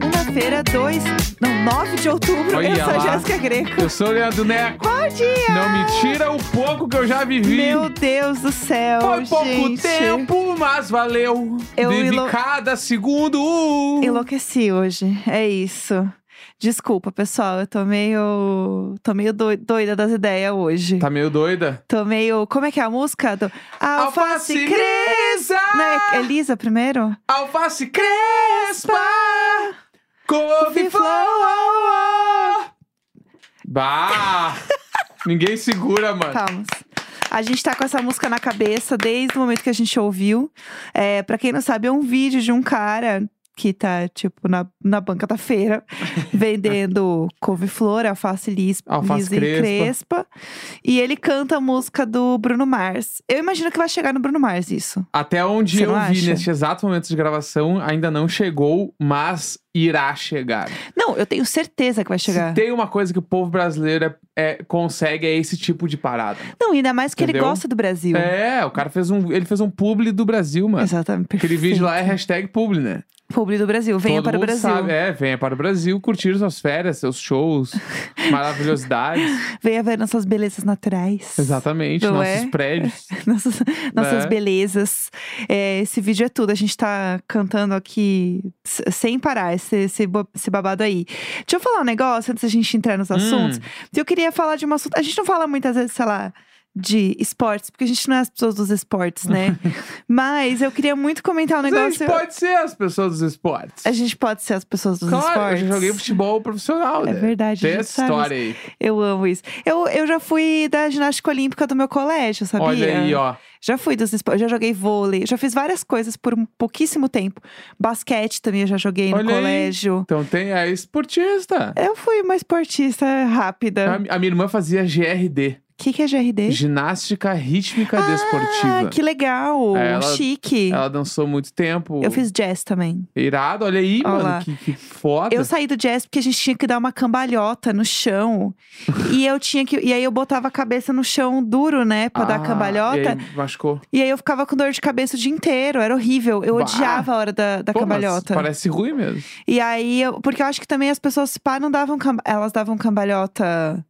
segunda-feira, 2, não, 9 de outubro. Olha eu sou a. Jéssica Greco. Eu sou o Leandro Neco. Bom dia! Não me tira o pouco que eu já vivi. Meu Deus do céu, Foi pouco gente. tempo, mas valeu. Eu Vivi ilo- cada segundo. Enlouqueci hoje, é isso. Desculpa, pessoal, eu tô meio. tô meio doi- doida das ideias hoje. Tá meio doida? Tô meio. Como é que é a música? Do... Alface Alface cresça! Não, é Elisa primeiro? Alface crespa, couve-flor. Bah! Ninguém segura, mano. Calma. A gente tá com essa música na cabeça desde o momento que a gente ouviu. É, para quem não sabe, é um vídeo de um cara que tá, tipo, na, na banca da feira, vendendo couve-flor, alface lis, Alface lisa e crespa. crespa. E ele canta a música do Bruno Mars. Eu imagino que vai chegar no Bruno Mars isso. Até onde Você eu vi acha? neste exato momento de gravação, ainda não chegou, mas irá chegar. Não, eu tenho certeza que vai chegar. Se tem uma coisa que o povo brasileiro é- é- consegue, é esse tipo de parada. Não, ainda mais que ele Entendeu? gosta do Brasil. É, o cara fez um. Ele fez um publi do Brasil, mano. Exatamente. Aquele perfeito. vídeo lá é hashtag publi, né? Publi do Brasil. Venha Todo para o Brasil. sabe. É, venha para o Brasil curtir suas férias, seus shows, maravilhosidades. Venha ver nossas belezas naturais. Exatamente, Não nossos é? prédios. nossas, nossas É. belezas. É, esse vídeo é tudo. A gente tá cantando aqui sem parar, esse, esse, esse babado aí. Deixa eu falar um negócio antes da gente entrar nos assuntos. Hum, Eu queria falar de um assunto. A gente não fala muitas vezes, sei lá. De esportes, porque a gente não é as pessoas dos esportes, né? Mas eu queria muito comentar um mas a negócio. gente pode ser as pessoas dos esportes. A gente pode ser as pessoas dos claro, esportes. eu já joguei futebol profissional, É né? verdade, Tem essa história aí. Eu amo isso. Eu, eu já fui da ginástica olímpica do meu colégio, sabia? Olha aí, ó. Já fui dos esportes, já joguei vôlei, já fiz várias coisas por um pouquíssimo tempo. Basquete também eu já joguei no Olha aí. colégio. Então tem a esportista. Eu fui uma esportista rápida. A, a minha irmã fazia GRD, O que, que é GRD? Ginástica Rítmica Ah, Desportiva. que legal! É, ela- Chique. Ela dançou muito tempo. Eu fiz jazz também. Irado, olha aí, mano. Que, que foda. Eu saí do jazz porque a gente tinha que dar uma cambalhota no chão. e eu tinha que. E aí eu botava a cabeça no chão duro, né? Pra dar Ah, cambalhota. E aí, machucou. E aí eu ficava com dor de cabeça o dia inteiro. Era horrível. Eu Bah. odiava a hora da, da Pô, cambalhota. Parece ruim mesmo. E aí, eu, porque eu acho que também as pessoas, pá, não davam. Elas davam cambalhota.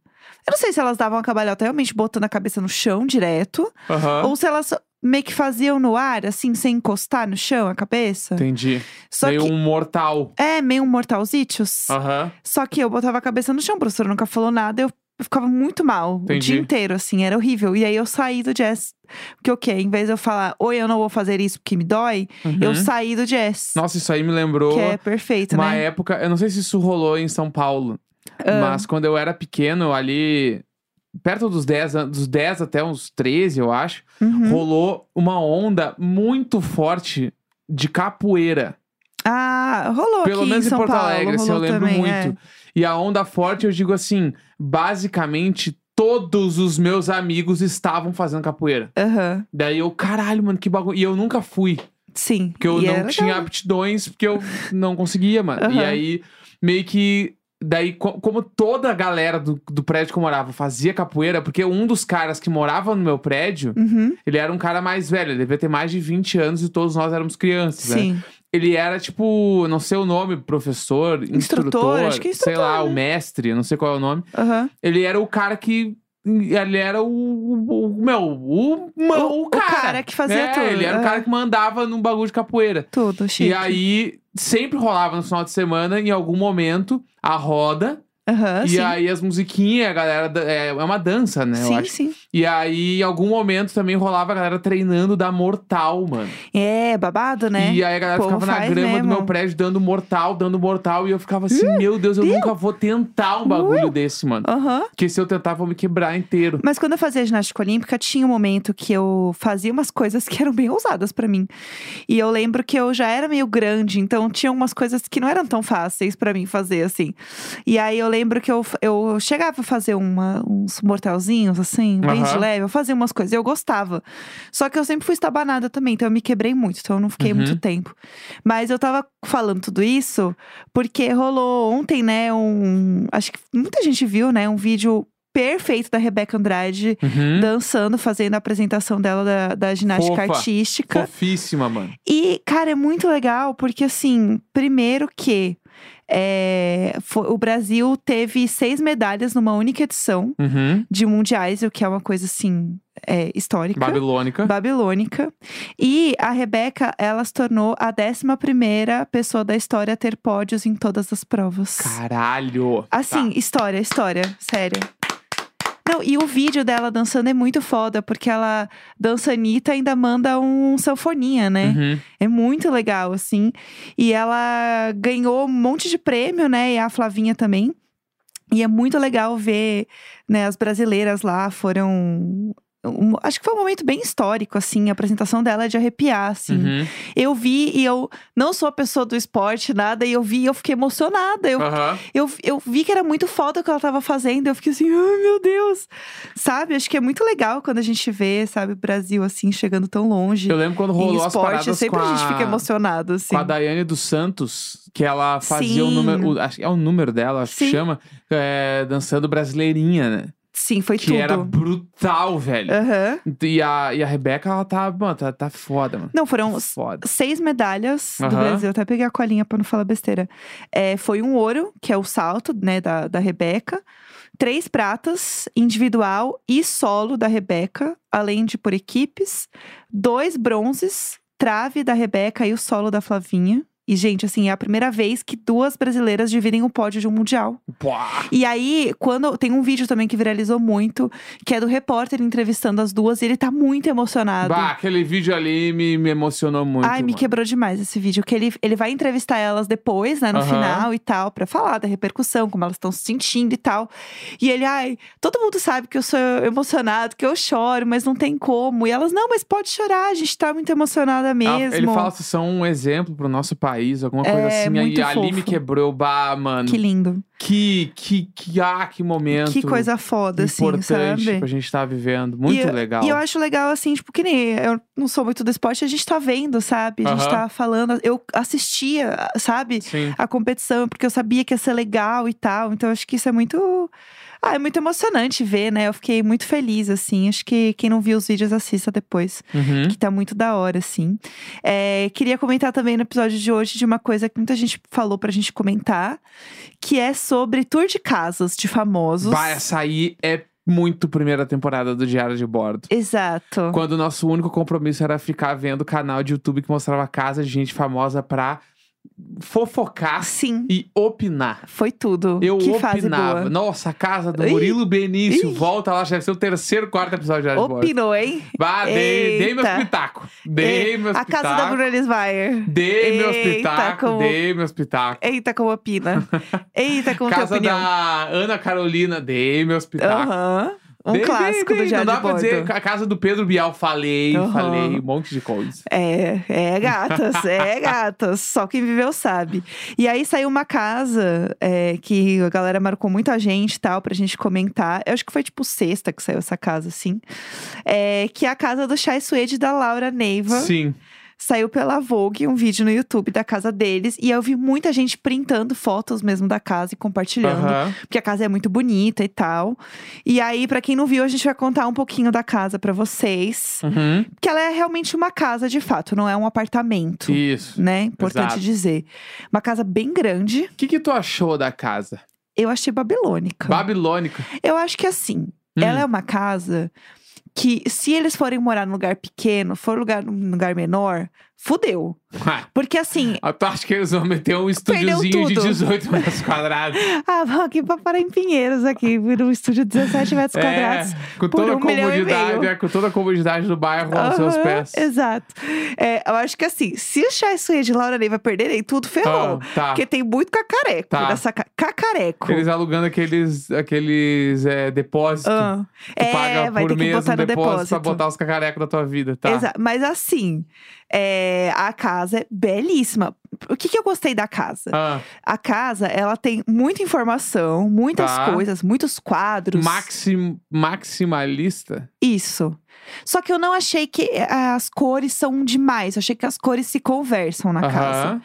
Eu não sei se elas davam a cambalhota realmente botando a cabeça no chão direto. Aham. Ou se elas meio que faziam no ar, assim, sem encostar no chão a cabeça. Entendi. Só Meio que. um mortal. É, meio um mortalzitos. Aham. Só que eu botava a cabeça no chão, a professora nunca falou nada, eu eu ficava muito mal o Entendi. dia inteiro, assim, era horrível. E aí eu saí do jazz. Porque o quê? Em vez de eu falar, oi, eu não vou fazer isso porque me dói, eu Uhum. saí do jazz. Nossa, isso aí me lembrou Que é perfeito, uma né? época. Eu não sei se isso rolou em São Paulo. Ah. Mas quando eu era pequeno, ali. Perto dos 10, an- dos 10 até uns 13, eu acho, Uhum. rolou uma onda muito forte de capoeira. Ah, rolou Pelo aqui menos em São Porto Paulo, Alegre, assim, eu lembro também, muito. é. E a onda forte, eu digo assim, basicamente todos os meus amigos estavam fazendo capoeira. Aham, Daí eu, caralho, mano, que bagulho. E eu nunca fui, sim. porque eu E não era tinha legal. aptidões, porque eu não conseguia, mano. E Aham. aí, meio que. Daí, co- como toda a galera do, do prédio que eu morava fazia capoeira, porque um dos caras que morava no meu prédio, Uhum, ele era um cara mais velho, ele devia ter mais de 20 anos e todos nós éramos crianças, né? sim. Ele era tipo, não sei o nome, professor, Instrutor, instrutor, acho que é sei lá, instrutor, o né? mestre, não sei qual é o nome. Aham. Ele era o cara que. Ele era o. o- o- meu, o, O- o, o cara. cara que fazia É, tudo, Ele era o aham. cara que mandava num bagulho de capoeira. Tudo, chique. E aí, sempre rolava no final de semana, em algum momento, a roda. Aham, e sim. aí as musiquinhas, a galera. É, é uma dança, né? sim, sim. E aí, em algum momento, também rolava a galera treinando da mortal, mano. É, babado, né? E aí a galera povo ficava na grama do mesmo. meu prédio dando mortal, dando mortal. E eu ficava assim, meu Deus, eu Deus. nunca vou tentar um bagulho desse, mano. Aham. Porque se eu tentar, vou me quebrar inteiro. Mas quando eu fazia ginástica olímpica, tinha um momento que eu fazia umas coisas que eram bem ousadas pra mim. E eu lembro que eu já era meio grande, então tinha umas coisas que não eram tão fáceis pra mim fazer, assim. E aí eu lembro que eu, eu chegava a fazer uma- uns mortalzinhos, assim, bem leve. Eu fazia umas coisas, eu gostava. Só que eu sempre fui estabanada também, então eu me quebrei muito, então eu não fiquei Uhum. muito tempo. Mas eu tava falando tudo isso porque rolou ontem, né, um. Acho que muita gente viu, né, um vídeo perfeito da Rebeca Andrade. Uhum. Dançando, fazendo a apresentação dela da, da ginástica Fofa. artística. Fofíssima, mano. E, cara, é muito legal, porque assim, primeiro que é, fo- o Brasil teve seis medalhas numa única edição Uhum. de mundiais, o que é uma coisa assim é, histórica. Babilônica. Babilônica. E a Rebeca, ela se tornou a 11 primeira pessoa da história a ter pódios em todas as provas. Caralho. Assim, Tá. história, história, sério. Não, e o vídeo dela dançando é muito foda, porque ela dança Anitta e ainda manda um sanfoninha, né? Uhum. É muito legal, assim. E ela ganhou um monte de prêmio, né? E a Flavinha também. E é muito legal ver, né? As brasileiras lá foram. Um- acho que foi um momento bem histórico, assim. A apresentação dela é de arrepiar, assim. Uhum. Eu vi e eu não sou a pessoa do esporte, nada, e eu vi e eu fiquei emocionada. Eu, Aham. eu, eu vi que era muito foda o que ela tava fazendo. Eu fiquei assim, ai meu Deus. Sabe? Acho que é muito legal quando a gente vê, sabe, o Brasil assim, chegando tão longe. Eu lembro quando rolou as esporte, paradas sempre com a gente fica emocionado, assim. Com a Daiane dos Santos, que ela fazia o Sim. número. o- acho que é o número dela, acho que Sim. chama. é, dançando brasileirinha, né? Sim, foi que tudo. era brutal, velho. Aham. E, a, e a Rebeca, ela tá, mano, tá, tá foda, mano. Não, foram Foda. seis medalhas do Aham. Brasil. Até peguei a colinha pra não falar besteira. É, foi um ouro, que é o salto, né, da, da Rebeca. Três pratas, individual e solo da Rebeca, além de por equipes. Dois bronzes, trave da Rebeca e o solo da Flavinha. E, gente, assim, é a primeira vez que duas brasileiras dividem o pódio de um mundial. Pá. E aí, quando. Tem um vídeo também que viralizou muito, que é do repórter entrevistando as duas, e ele tá muito emocionado. Bah, aquele vídeo ali me, me emocionou muito. Ai, me mano. quebrou demais esse vídeo. Que ele, ele vai entrevistar elas depois, né, no Aham. final e tal, pra falar da repercussão, como elas estão se sentindo e tal. E ele, ai, todo mundo sabe que eu sou emocionado, que eu choro, mas não tem como. E elas, não, mas pode chorar, a gente tá muito emocionada Ela- mesmo. Ele fala se são um exemplo pro nosso país, alguma coisa É, assim. muito Aí ali me fofo. quebrou, bah, mano. Que lindo. Que, que, que, ah, que momento. Que coisa foda, assim, importante sabe? pra gente estar vivendo. Muito e, eu- legal. E eu acho legal, assim, tipo, que nem eu não sou muito do esporte, a gente tá vendo, sabe? A gente Aham. tá falando. Eu assistia, sabe? Sim. a competição, porque eu sabia que ia ser legal e tal. Então, acho que isso é muito. Ah, é muito emocionante ver, né? Eu fiquei muito feliz, assim. Acho que quem não viu os vídeos, assista depois. Uhum. Que tá muito da hora, assim. É, queria comentar também no episódio de hoje de uma coisa que muita gente falou pra gente comentar, que é sobre tour de casas de famosos. Essa aí é muito primeira temporada do Diário de Bordo. Exato. Quando o nosso único compromisso era ficar vendo o canal de YouTube que mostrava casa de gente famosa pra fofocar Sim, e opinar. foi tudo. Eu que opinava. Nossa, a casa do Ih, Murilo Benício. ih. Volta lá, deve ser o terceiro, quarto episódio de. Opinou, hein? Bah, dei, dei meus pitacos. Dei É, meus A casa da. Bruna Lismayer. Dei meus Eita, pitacos, como- dei meus pitacos. Eita, como opina. Eita, como tem Casa opinião. da Ana Carolina, dei meus pitacos. Aham. Um Dei, clássico dei, do dei. Diário Não dá pra Bordo. dizer, a casa do Pedro Bial, falei, Aham. falei, um monte de coisa. É, é gatas, é gatas. Só quem viveu sabe. E aí saiu uma casa é, que a galera marcou muita gente e tal, pra gente comentar. Eu acho que foi tipo sexta que saiu essa casa, assim. É, que é a casa do Chai Suede da Laura Neiva. Sim. Saiu pela Vogue um vídeo no YouTube da casa deles. E eu vi muita gente printando fotos mesmo da casa e compartilhando. Aham. Porque a casa é muito bonita e tal. E aí, pra quem não viu, a gente vai contar um pouquinho da casa pra vocês. Uhum. Que ela é realmente uma casa, de fato, não é um apartamento. Isso. Né? Importante Exato. dizer. Uma casa bem grande. O que, que tu achou da casa? Eu achei babilônica. Babilônica. Eu acho que assim, Hum. ela é uma casa que, se eles forem morar num lugar pequeno, for lugar, num lugar menor, fudeu. Porque assim, Ah, tu acha que eles vão meter um estúdiozinho de tudo. 18 metros quadrados? ah, vamos aqui pra parar em Pinheiros, aqui, num estúdio de 17 metros quadrados. É, com por toda a um e comodidade, é, com toda a comodidade do bairro aos seus pés. Exato. É, eu acho que assim, se o Chai Suede e Laura Neiva perderem tudo, ferrou. Ah, tá. Porque tem muito cacareco Tá. nessa ca... Cacareco. Eles alugando aqueles, aqueles é, depósitos. Ah. Tu é, paga vai por ter que mês botar um no depósito, depósito. pra botar os cacarecos da tua vida, tá? Exa- Mas assim, é, a casa é belíssima. O que, que eu gostei da casa? Ah, A casa, ela tem muita informação, muitas Tá. coisas, muitos quadros. maxim, maximalista? Isso. Só que eu não achei que eh, as cores são demais. Eu achei que as cores se conversam na casa. Aham.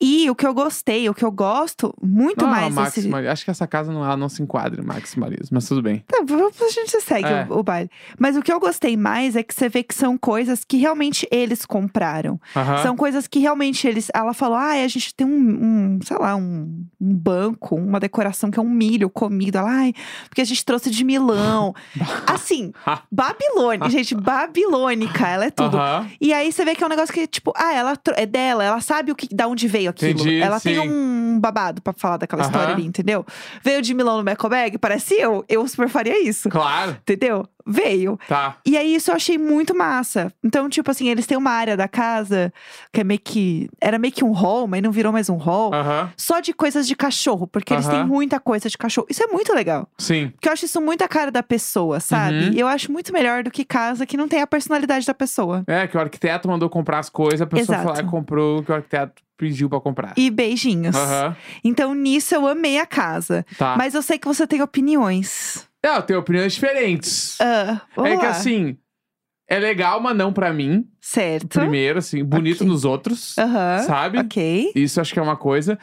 E o que eu gostei, o que eu gosto muito Não, mais desse. maximalismo. Acho que essa casa não, ela não se enquadra maximalismo, mas tudo bem. Tá, a gente segue É. o, o baile. Mas o que eu gostei mais é que você vê que são coisas que realmente eles compraram. Aham. São coisas que realmente eles. Ela falou: ah, a gente tem um, um, sei lá, um, um banco, uma decoração que é um milho comido. Ela, ai, porque a gente trouxe de Milão. assim, Babilônia, gente, babilônica, ela é tudo. E aí você vê que é um negócio que, tipo, ah, ela é dela, ela sabe o que, da onde veio aquilo. Entendi, ela tem sim. um babado pra falar daquela história ali, entendeu? Veio de Milão no Mecobag, parece eu, eu super faria isso. Claro. Entendeu? Veio. Tá. E aí, isso eu achei muito massa. Então, tipo assim, eles têm uma área da casa que é meio que. Era meio que um hall, mas não virou mais um hall. Só de coisas de cachorro, porque eles têm muita coisa de cachorro. Isso é muito legal. Sim. Porque eu acho isso muito a cara da pessoa, sabe? Uhum. Eu acho muito melhor do que casa que não tem a personalidade da pessoa. É, que o arquiteto mandou comprar as coisas, a pessoa lá e comprou o que o arquiteto pediu pra comprar. E beijinhos. Então, nisso eu amei a casa. Tá. Mas eu sei que você tem opiniões. É, eu tenho opiniões diferentes. Ah, vamos é que lá. assim, é legal, mas não pra mim. Certo. Primeiro, assim, bonito Ok. nos outros. Aham. Sabe? Ok. Isso acho que é uma coisa.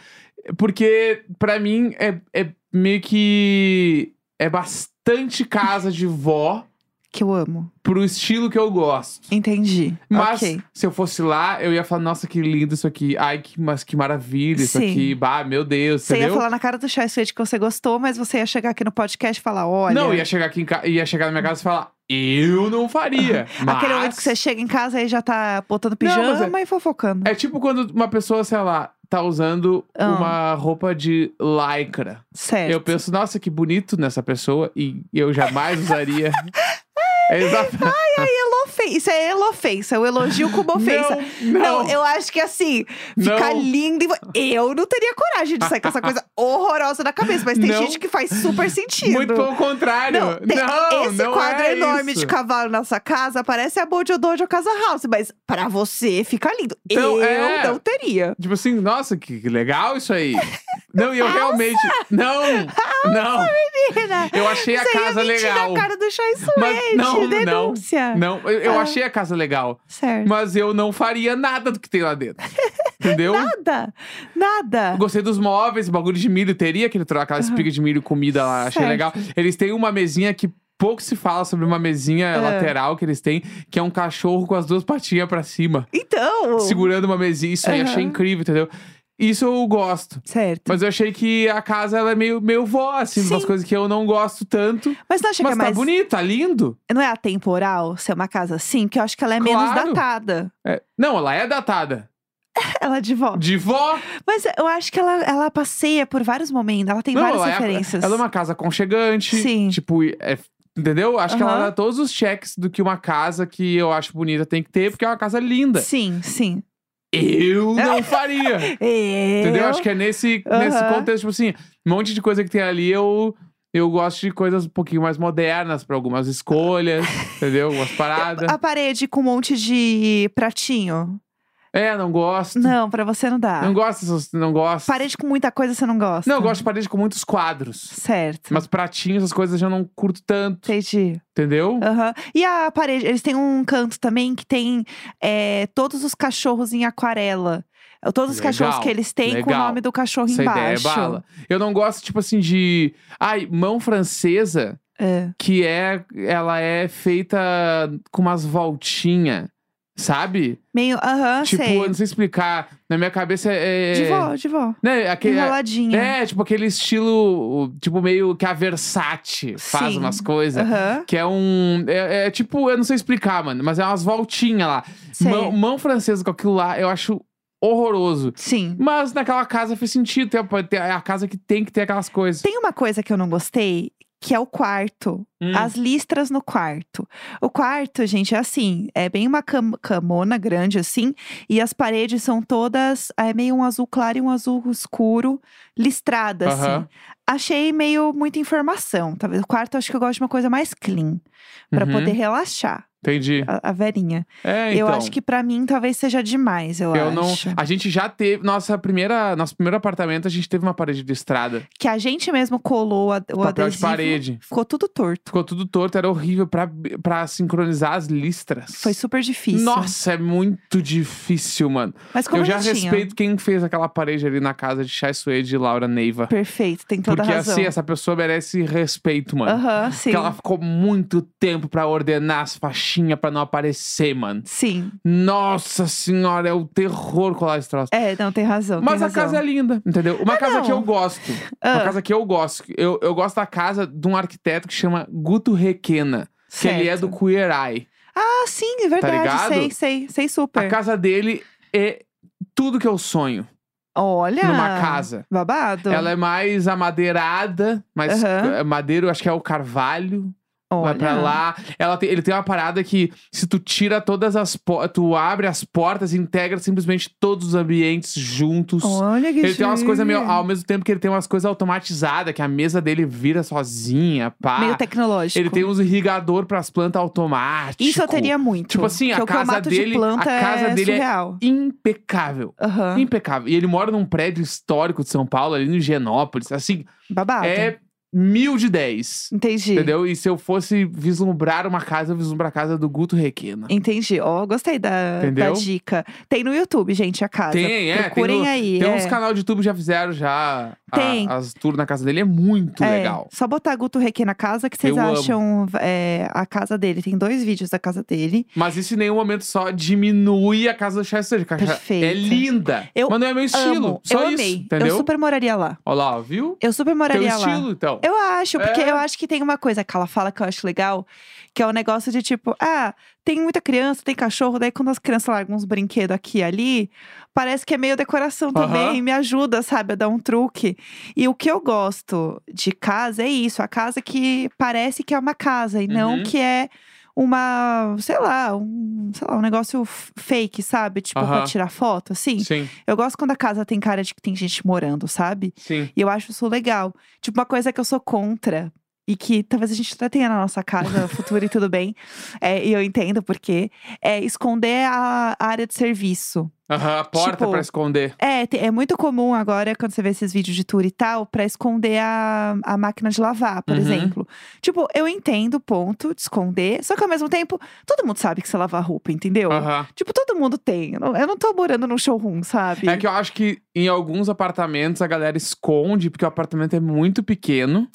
Porque, pra mim, é, é meio que. É bastante casa de vó Que eu amo. pro estilo que eu gosto. Entendi. Mas ok. se eu fosse lá, eu ia falar, nossa, que lindo isso aqui. Ai, que, mas que maravilha isso Sim. aqui. Bah, meu Deus, Você ia entendeu? falar na cara do Chai Suede que você gostou, mas você ia chegar aqui no podcast e falar: olha. Não, ia chegar aqui em ca... ia chegar na minha casa e falar, eu não faria. mas... Aquele momento que você chega em casa e já tá botando mas pijama e fofocando. É tipo quando uma pessoa, sei lá, tá usando Ah. uma roupa de lycra. Certo. Eu penso, nossa, que bonito nessa pessoa e eu jamais usaria. é exato. Ai, elofe... Isso é elofensa, é o elogio como ofensa. Não, não. eu acho que assim, ficar Não. lindo. e Eu não teria coragem de sair com essa coisa horrorosa na cabeça, mas tem Não. gente que faz super sentido. Muito pelo contrário. Não, tem- não, esse não quadro é enorme isso. de cavalo na sua casa parece a Bojo Dojo Casa House, mas pra você fica lindo. Então, eu é. não teria. Tipo assim, nossa, que legal isso aí. Não, e eu realmente. Não! Não! Menina, Eu achei a você casa ia mentir legal. na cara do Chai Mas Suede, não, não, denúncia. Não, eu, eu Ah. achei a casa legal. Certo. Mas eu não faria nada do que tem lá dentro. Entendeu? Nada, nada. Gostei dos móveis, bagulho de milho. Teria aquele troço, aquela espiga de milho comida lá. Achei Certo. legal. Eles têm uma mesinha que pouco se fala sobre uma mesinha É. lateral que eles têm, que é um cachorro com as duas patinhas pra cima, Então. segurando uma mesinha. Isso aí achei incrível, entendeu? Isso eu gosto. Certo. Mas eu achei que a casa ela é meio, meio vó, assim, Sim. umas coisas que eu não gosto tanto. Mas não acha Mas que é tá mais. bonito, tá lindo. Não é atemporal ser uma casa assim? Porque eu acho que ela é menos Claro. datada. É, Não, ela é datada. Ela é de vó. De vó. Mas eu acho que ela, ela passeia por vários momentos. Ela tem não, várias ela referências. É, ela é uma casa aconchegante. Sim. Tipo, é- entendeu? Acho que ela dá todos os checks do que uma casa que eu acho bonita tem que ter, porque é uma casa linda. Sim, sim. Eu não faria. Eu... Entendeu? Acho que é nesse, nesse contexto, tipo assim, um monte de coisa que tem ali, eu, eu gosto de coisas um pouquinho mais modernas pra algumas escolhas, entendeu? Algumas paradas. A parede com um monte de pratinho. É, não gosto. Não, pra você não dá. Não gosto, não gosto. Parede com muita coisa você não gosta. Não, eu gosto de parede com muitos quadros. Certo. Mas pratinhos, essas coisas eu não curto tanto, Entendi. entendeu? Aham. E a parede, eles têm um canto também que tem é, todos os cachorros em aquarela. Todos os Legal, cachorros que eles têm com o legal. nome do cachorro Essa ideia é embaixo. bala. Eu não gosto, tipo assim, de. Ai, mão francesa, É. que é. Ela é feita com umas voltinhas, sabe? Meio, aham, tipo, sei. eu não sei explicar. Na minha cabeça é. De vó, de vó. Né, aquele, Enroladinha. é, tipo aquele estilo, tipo, meio que a Versace faz Sim. umas coisas. Aham. Que é um. É, é tipo, eu não sei explicar, mano, mas é umas voltinhas lá. Mão, mão francesa com aquilo lá, eu acho horroroso. Sim. Mas naquela casa fez sentido. É a casa que tem que ter aquelas coisas. Tem uma coisa que eu não gostei, que é o quarto. Hum. As listras no quarto. O quarto, gente, é assim, é bem uma cam camona grande assim, e as paredes são todas é meio um azul claro e um azul escuro, listrada assim. Aham. Achei meio muita informação. Talvez o quarto, acho que eu gosto de uma coisa mais clean, pra Uhum. poder relaxar. Entendi. A, a Verinha. É, então. Eu acho que pra mim talvez seja demais, eu, Eu não. acho. A gente já teve. Nossa primeira, nosso primeiro apartamento, a gente teve uma parede de estrada. Que a gente mesmo colou a- o papel de adesivo. parede. Ficou tudo torto. Ficou tudo torto, era horrível pra, pra sincronizar as listras. Foi super difícil. Nossa, é muito difícil, mano. Mas como eu já tinha- respeito quem fez aquela parede ali na casa de Chai Suede e Laura Neiva. Perfeito, tem toda Porque a razão. assim, essa pessoa merece respeito, mano. Aham, sim. Porque ela ficou muito tempo pra ordenar as faixinhas pra não aparecer, mano. Sim. Nossa senhora, é o terror colar esse troço. É, não, tem razão. Mas tem a razão. casa é linda, entendeu? Uma Ah, casa que não. eu gosto. Ah. Uma casa que eu gosto. Eu, eu gosto da casa de um arquiteto que chama Guto Requena. Que ele é do Certo. Queer Eye. Ah, sim, é verdade. ligado? sei, sei, sei super. A casa dele é tudo que eu sonho Olha. numa casa. Babado. Ela é mais amadeirada, mais Aham. é madeiro, acho que é o carvalho. Vai Olha. pra lá. Ela tem- ele tem uma parada que, se tu tira todas as portas, tu abre as portas e integra simplesmente todos os ambientes juntos. Olha que Ele tem umas coisas meio. chique. Ao mesmo tempo que ele tem umas coisas automatizadas, que a mesa dele vira sozinha, pá. Meio tecnológico. Ele tem uns irrigador pras plantas automáticos. Isso eu teria muito. Tipo assim, a casa dele- de a casa é dele é surreal. Impecável. Aham. Impecável. E ele mora num prédio histórico de São Paulo, ali no Higienópolis. Assim, Babado. é mil de dez. Entendi. Entendeu? E se eu fosse vislumbrar uma casa, eu vislumbrar a casa do Guto Requena. Entendi. Ó, gostei da, Entendeu? da dica. Tem no YouTube, gente, a casa. Tem, é. Procurem tem no- aí. Tem é. uns canal de YouTube que já fizeram já a- Tem. as tours na casa dele. É muito É, legal. Só botar Guto Reque na casa que vocês Eu acham é, a casa dele. Tem dois vídeos da casa dele. Mas isso em nenhum momento só diminui a casa do Chester. a casa Perfeito. É linda. Eu mas não é meu estilo. Amo. Só eu isso. amei. Entendeu? Eu super moraria lá. Olha lá, viu? Eu super Teu moraria lá. estilo, então. Eu acho, porque É. eu acho que tem uma coisa que ela fala que eu acho legal, que é o negócio de tipo, ah, tem muita criança, tem cachorro, daí quando as crianças largam uns brinquedos aqui e ali, parece que é meio decoração também, me ajuda, sabe, a dar um truque. E o que eu gosto de casa é isso, a casa que parece que é uma casa e não Uhum. que é uma, sei lá, um, sei lá, um negócio fake, sabe? Tipo, pra Aham. tirar foto, assim. Sim, Eu gosto quando a casa tem cara de que tem gente morando, sabe? sim. E eu acho isso legal. Tipo, uma coisa que eu sou contra. E que talvez a gente até tenha na nossa casa futura e tudo bem. É, e eu entendo por quê. É esconder a a área de serviço. Aham, a porta Tipo, pra esconder. É, é muito comum agora, quando você vê esses vídeos de tour e tal, pra esconder a, a máquina de lavar, por Uhum. exemplo. Tipo, eu entendo o ponto de esconder, só que ao mesmo tempo, todo mundo sabe que você lava roupa, entendeu? Aham. Tipo, todo mundo tem. Eu não, eu não tô morando num showroom, sabe? É que eu acho que em alguns apartamentos a galera esconde, porque o apartamento é muito pequeno.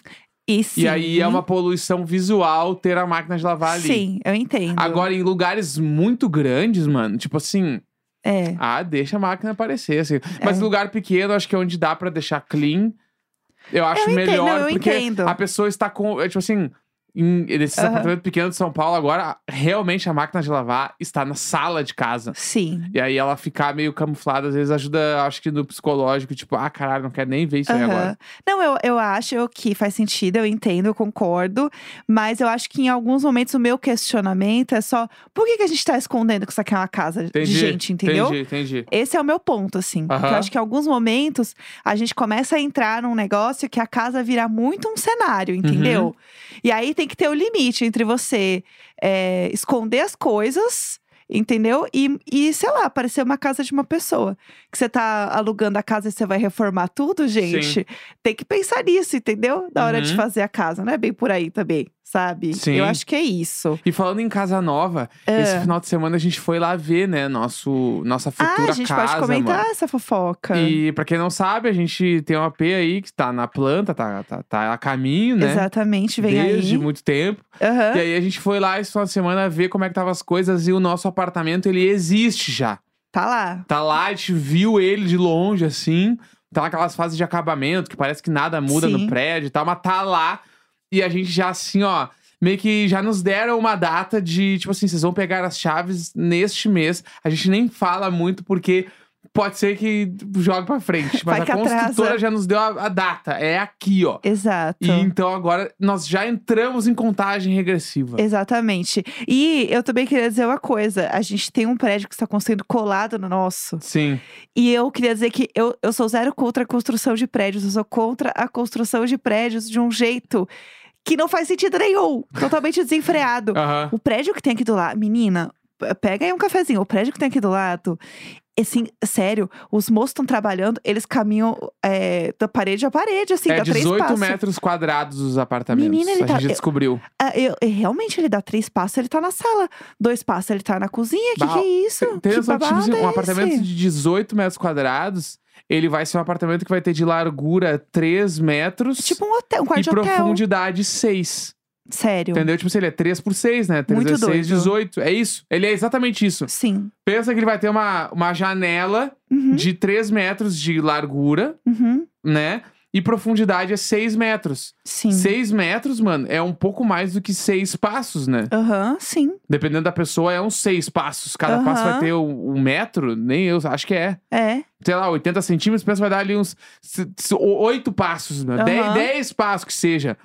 E, sim, E aí é uma poluição visual ter a máquina de lavar ali. Sim, eu entendo. Agora, em lugares muito grandes, mano, tipo assim, É. ah, deixa a máquina aparecer, assim. Mas É. em lugar pequeno, acho que é onde dá pra deixar clean. Eu acho Eu entendo, melhor, eu porque entendo. a pessoa está com. é, Tipo assim, em, nesses Aham. apartamentos pequenos de São Paulo, agora realmente a máquina de lavar está na sala de casa. Sim. E aí ela ficar meio camuflada, às vezes ajuda, acho que no psicológico, tipo, ah, caralho, não quero nem ver isso aí Aham. agora. Não, eu, eu acho que faz sentido, eu entendo, eu concordo. Mas eu acho que em alguns momentos o meu questionamento é só: por que, que a gente tá escondendo que isso aqui é uma casa Entendi. de gente, entendeu? Entendi, entendi. Esse é o meu ponto, assim. Porque eu acho que em alguns momentos a gente começa a entrar num negócio que a casa vira muito um cenário, entendeu? Uhum. E aí tem que ter o limite entre você é, esconder as coisas. Entendeu? E, e, sei lá, parecer uma casa de uma pessoa. Que você tá alugando a casa e você vai reformar tudo, gente. Tem que pensar nisso, entendeu? Na hora de Uhum. fazer a casa. Não é bem por aí também, sabe? Sim. Eu acho que é isso. E falando em casa nova, esse Ah. final de semana a gente foi lá ver, né, nosso, nossa futura Ah, a gente casa, pode comentar mano. essa fofoca. E pra quem não sabe, a gente tem um AP aí que tá na planta, tá, tá, tá a caminho, né? Exatamente, vem Desde aí. muito tempo. Aham. E aí a gente foi lá esse final de semana ver como é que tava as coisas e o nosso apartamento, ele existe já. Tá lá. Tá lá, a gente viu ele de longe, assim. Tá naquelas fases de acabamento, que parece que nada muda Sim. no prédio e tal, mas tá lá. E a gente já, assim, ó, meio que já nos deram uma data de, tipo assim, vocês vão pegar as chaves neste mês. A gente nem fala muito, porque pode ser que jogue pra frente. Mas a atrasa. construtora já nos deu a, a data. É aqui, ó. Exato. E então agora nós já entramos em contagem regressiva. Exatamente. E eu também queria dizer uma coisa: a gente tem um prédio que está construindo colado no nosso. Sim. E eu queria dizer que eu, eu sou zero contra a construção de prédios, eu sou contra a construção de prédios de um jeito que não faz sentido nenhum. Totalmente desenfreado. Aham. O prédio que tem aqui do lado. Menina, pega aí um cafezinho. O prédio que tem aqui do lado. Assim, sério, os moços estão trabalhando, eles caminham é, da parede a parede, assim, É dá três 18 passos. metros quadrados os apartamentos. Menina, ele a tá- gente eu- descobriu. Eu- eu- realmente, ele dá três passos, ele tá na sala. Dois passos, ele tá na cozinha. Que Bah, que é isso? Que, tipo um é apartamento esse? de 18 metros quadrados, ele vai ser um apartamento que vai ter de largura 3 metros Tipo um hotel, um quarto e de hotel. profundidade 6. Sério. Entendeu? Tipo assim, ele é 3 por 6, né? 3 Muito vezes 6, doido. 18. É isso. Ele é exatamente isso. Sim. Pensa que ele vai ter uma, uma janela Uhum, de 3 metros de largura, uhum. né? E profundidade é 6 metros. Sim. 6 metros, mano, é um pouco mais do que 6 passos, né? Aham, sim. Dependendo da pessoa, é uns 6 passos. Cada passo vai ter um, um metro, nem eu, acho que é. É. Sei lá, 80 centímetros, pensa vai dar ali uns 8 passos, né? Aham. 10, 10 passos que seja.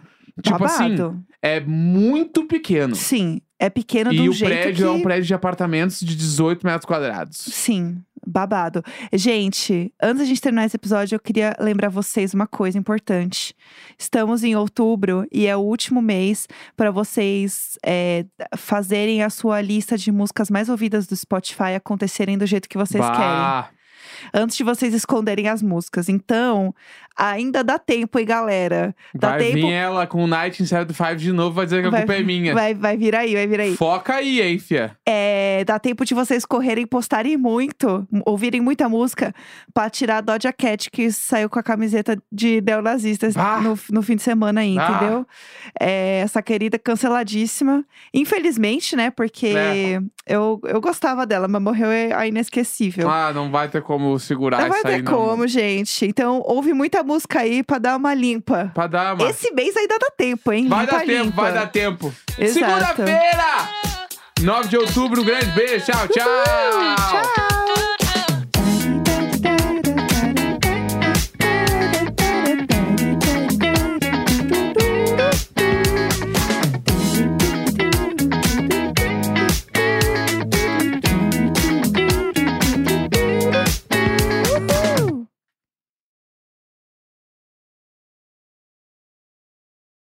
Tipo assim, Babado. é muito pequeno. Sim. É pequeno de E um o jeito prédio que... é um prédio de apartamentos de 18 metros quadrados. Sim, babado. Gente, antes da gente terminar esse episódio, eu queria lembrar vocês uma coisa importante. Estamos em outubro e é o último mês para vocês é, fazerem a sua lista de músicas mais ouvidas do Spotify acontecerem do jeito que vocês querem. Bah, Antes de vocês esconderem as músicas. Então, ainda dá tempo, hein, galera? Dá vai tempo. vir ela com o Night in 75 de novo, vai dizer que a Vai- culpa é minha. Vai, vai vir aí, vai vir aí. Foca aí, hein, fia. É, dá tempo de vocês correrem, postarem muito, ouvirem muita música pra tirar a Doja Cat que saiu com a camiseta de neonazistas Ah. no, no fim de semana aí, Ah. entendeu? É, essa querida canceladíssima. Infelizmente, né? Porque É. eu, eu gostava dela, mas morreu é a inesquecível. Ah, não vai ter como segurar não vai isso aí, ter não. como, gente. Então, ouve muita música aí pra dar uma limpa. Pra dar uma... Esse mês ainda dá tempo, hein? Vai limpa, dar tempo, limpa. vai dar tempo. Segunda-feira! 9 de outubro, um grande beijo. Tchau, tchau! Tchau!